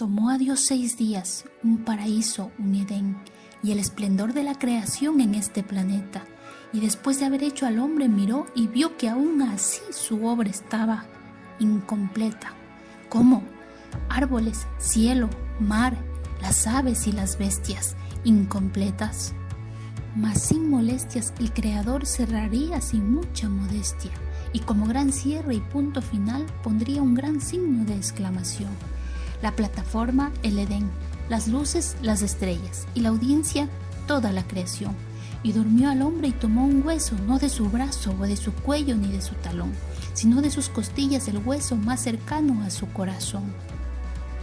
Tomó a Dios seis días, un paraíso, un Edén, y el esplendor de la creación en este planeta. Y después de haber hecho al hombre miró y vio que aún así su obra estaba incompleta. ¿Cómo? Árboles, cielo, mar, las aves y las bestias, incompletas. Mas sin molestias el Creador cerraría sin mucha modestia, y como gran cierre y punto final pondría un gran signo de exclamación la plataforma el Edén, las luces las estrellas y la audiencia toda la creación. Y durmió al hombre y tomó un hueso, no de su brazo o de su cuello ni de su talón, sino de sus costillas el hueso más cercano a su corazón.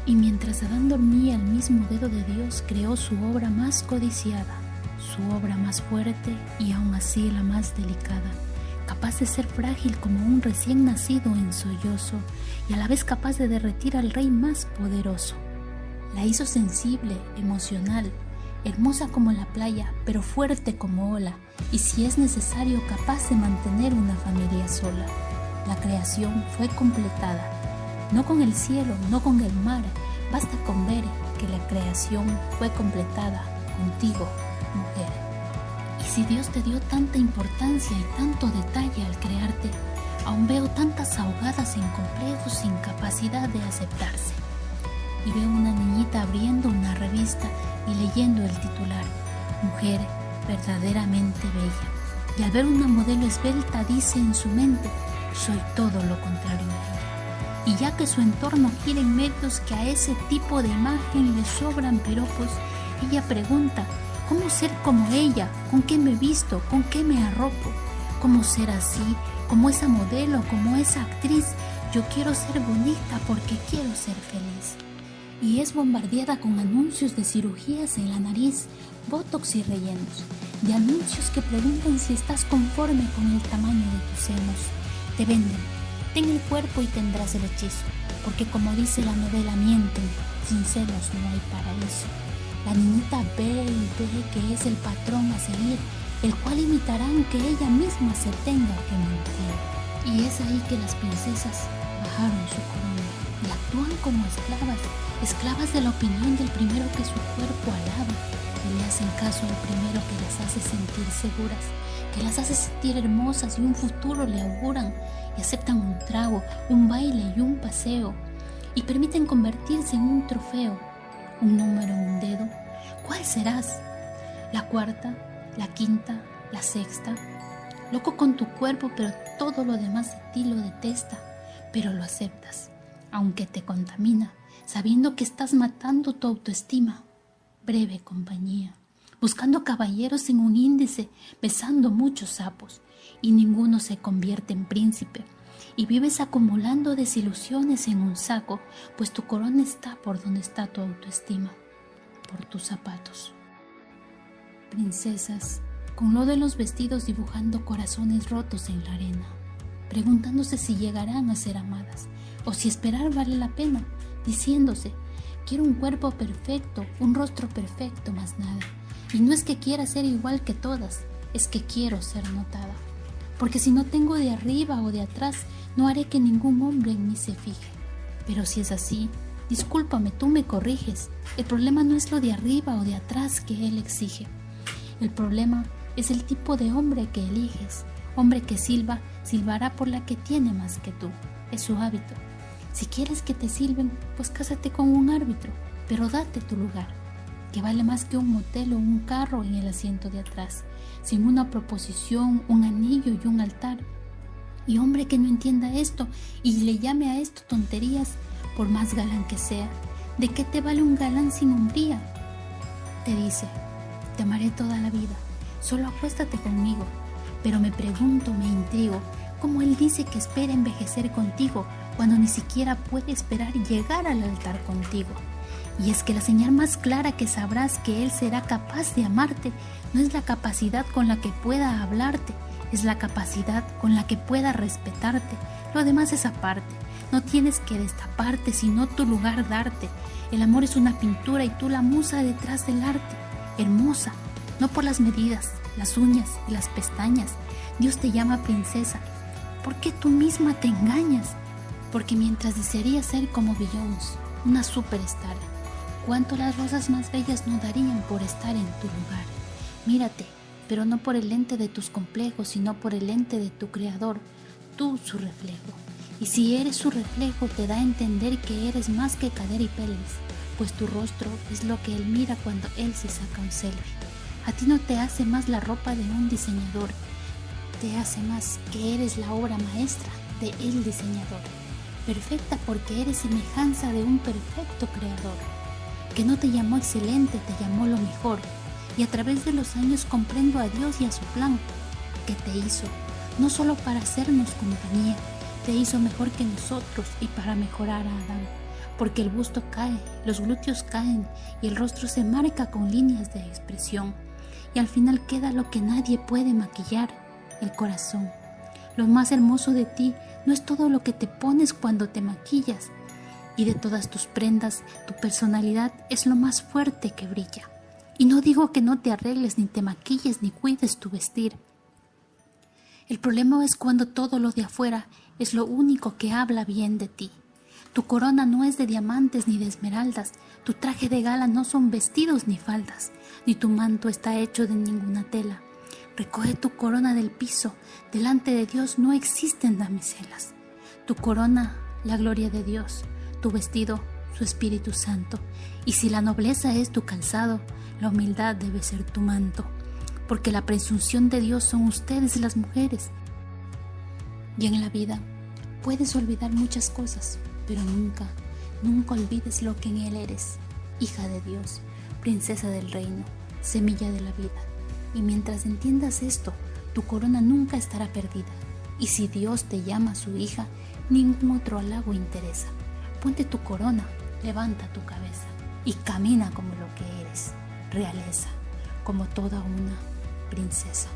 Y mientras Adán dormía el mismo dedo de Dios creó su obra más codiciada, su obra más fuerte y aún así la más delicada capaz de ser frágil como un recién nacido en sollozo y a la vez capaz de derretir al rey más poderoso. La hizo sensible, emocional, hermosa como la playa, pero fuerte como ola, y si es necesario capaz de mantener una familia sola. La creación fue completada, no con el cielo, no con el mar, basta con ver que la creación fue completada contigo, mujer. Si Dios te dio tanta importancia y tanto detalle al crearte, aún veo tantas ahogadas en complejos sin capacidad de aceptarse. Y veo una niñita abriendo una revista y leyendo el titular, Mujer verdaderamente bella. Y al ver una modelo esbelta dice en su mente, soy todo lo contrario a ella. Y ya que su entorno gira en medios que a ese tipo de imagen le sobran piropos, ella pregunta, ¿Cómo ser como ella? ¿Con qué me visto? ¿Con qué me arropo? ¿Cómo ser así? Como esa modelo, como esa actriz. Yo quiero ser bonita porque quiero ser feliz. Y es bombardeada con anuncios de cirugías en la nariz, botox y rellenos. De anuncios que preguntan si estás conforme con el tamaño de tus senos. Te venden. Ten el cuerpo y tendrás el hechizo. Porque como dice la novela, mienten. Sin celos no hay paraíso. La niñita ve y ve que es el patrón a seguir, el cual imitarán que ella misma se tenga que mentir. Y es ahí que las princesas bajaron su corona y actúan como esclavas, esclavas de la opinión del primero que su cuerpo alaba y le hacen caso al primero que las hace sentir seguras, que las hace sentir hermosas y un futuro le auguran y aceptan un trago, un baile y un paseo y permiten convertirse en un trofeo un número un dedo, ¿cuál serás? ¿La cuarta? ¿La quinta? ¿La sexta? Loco con tu cuerpo, pero todo lo demás de ti lo detesta, pero lo aceptas, aunque te contamina, sabiendo que estás matando tu autoestima. Breve compañía, buscando caballeros en un índice, besando muchos sapos, y ninguno se convierte en príncipe y vives acumulando desilusiones en un saco, pues tu corona está por donde está tu autoestima, por tus zapatos. Princesas, con lo de los vestidos dibujando corazones rotos en la arena, preguntándose si llegarán a ser amadas o si esperar vale la pena, diciéndose, quiero un cuerpo perfecto, un rostro perfecto, más nada. Y no es que quiera ser igual que todas, es que quiero ser notada. Porque si no tengo de arriba o de atrás, no haré que ningún hombre en mí se fije. Pero si es así, discúlpame, tú me corriges. El problema no es lo de arriba o de atrás que él exige. El problema es el tipo de hombre que eliges. Hombre que silba, silbará por la que tiene más que tú. Es su hábito. Si quieres que te silben, pues cásate con un árbitro, pero date tu lugar, que vale más que un motel o un carro en el asiento de atrás, sin una proposición, un anillo y un altar y hombre que no entienda esto y le llame a esto tonterías, por más galán que sea, ¿de qué te vale un galán sin hombría? Te dice, te amaré toda la vida, solo acuéstate conmigo. Pero me pregunto, me intrigo, ¿cómo él dice que espera envejecer contigo cuando ni siquiera puede esperar llegar al altar contigo? Y es que la señal más clara que sabrás que Él será capaz de amarte no es la capacidad con la que pueda hablarte, es la capacidad con la que pueda respetarte. Lo demás es aparte. No tienes que destaparte, sino tu lugar darte. El amor es una pintura y tú la musa detrás del arte. Hermosa, no por las medidas, las uñas y las pestañas. Dios te llama princesa. ¿Por qué tú misma te engañas? Porque mientras desearías ser como Beyoncé, una superstar. ¿Cuánto las rosas más bellas no darían por estar en tu lugar? Mírate, pero no por el lente de tus complejos, sino por el lente de tu creador, tú su reflejo. Y si eres su reflejo, te da a entender que eres más que cadera y pelvis, pues tu rostro es lo que él mira cuando él se saca un selfie. A ti no te hace más la ropa de un diseñador, te hace más que eres la obra maestra de el diseñador, perfecta porque eres semejanza de un perfecto creador, que no te llamó excelente, te llamó lo mejor, y a través de los años comprendo a Dios y a su plan, que te hizo, no solo para hacernos compañía, te hizo mejor que nosotros y para mejorar a Adán, porque el busto cae, los glúteos caen y el rostro se marca con líneas de expresión, y al final queda lo que nadie puede maquillar, el corazón. Lo más hermoso de ti no es todo lo que te pones cuando te maquillas, y de todas tus prendas, tu personalidad es lo más fuerte que brilla. Y no digo que no te arregles, ni te maquilles, ni cuides tu vestir. El problema es cuando todo lo de afuera es lo único que habla bien de ti. Tu corona no es de diamantes ni de esmeraldas, tu traje de gala no son vestidos ni faldas, ni tu manto está hecho de ninguna tela. Recoge tu corona del piso. Delante de Dios no existen damiselas. Tu corona, la gloria de Dios. Tu vestido, su Espíritu Santo. Y si la nobleza es tu calzado, la humildad debe ser tu manto. Porque la presunción de Dios son ustedes las mujeres. Y en la vida puedes olvidar muchas cosas, pero nunca, nunca olvides lo que en Él eres. Hija de Dios, princesa del reino, semilla de la vida. Y mientras entiendas esto, tu corona nunca estará perdida. Y si Dios te llama su hija, ningún otro halago interesa. Ponte tu corona, levanta tu cabeza y camina como lo que eres, realeza, como toda una princesa.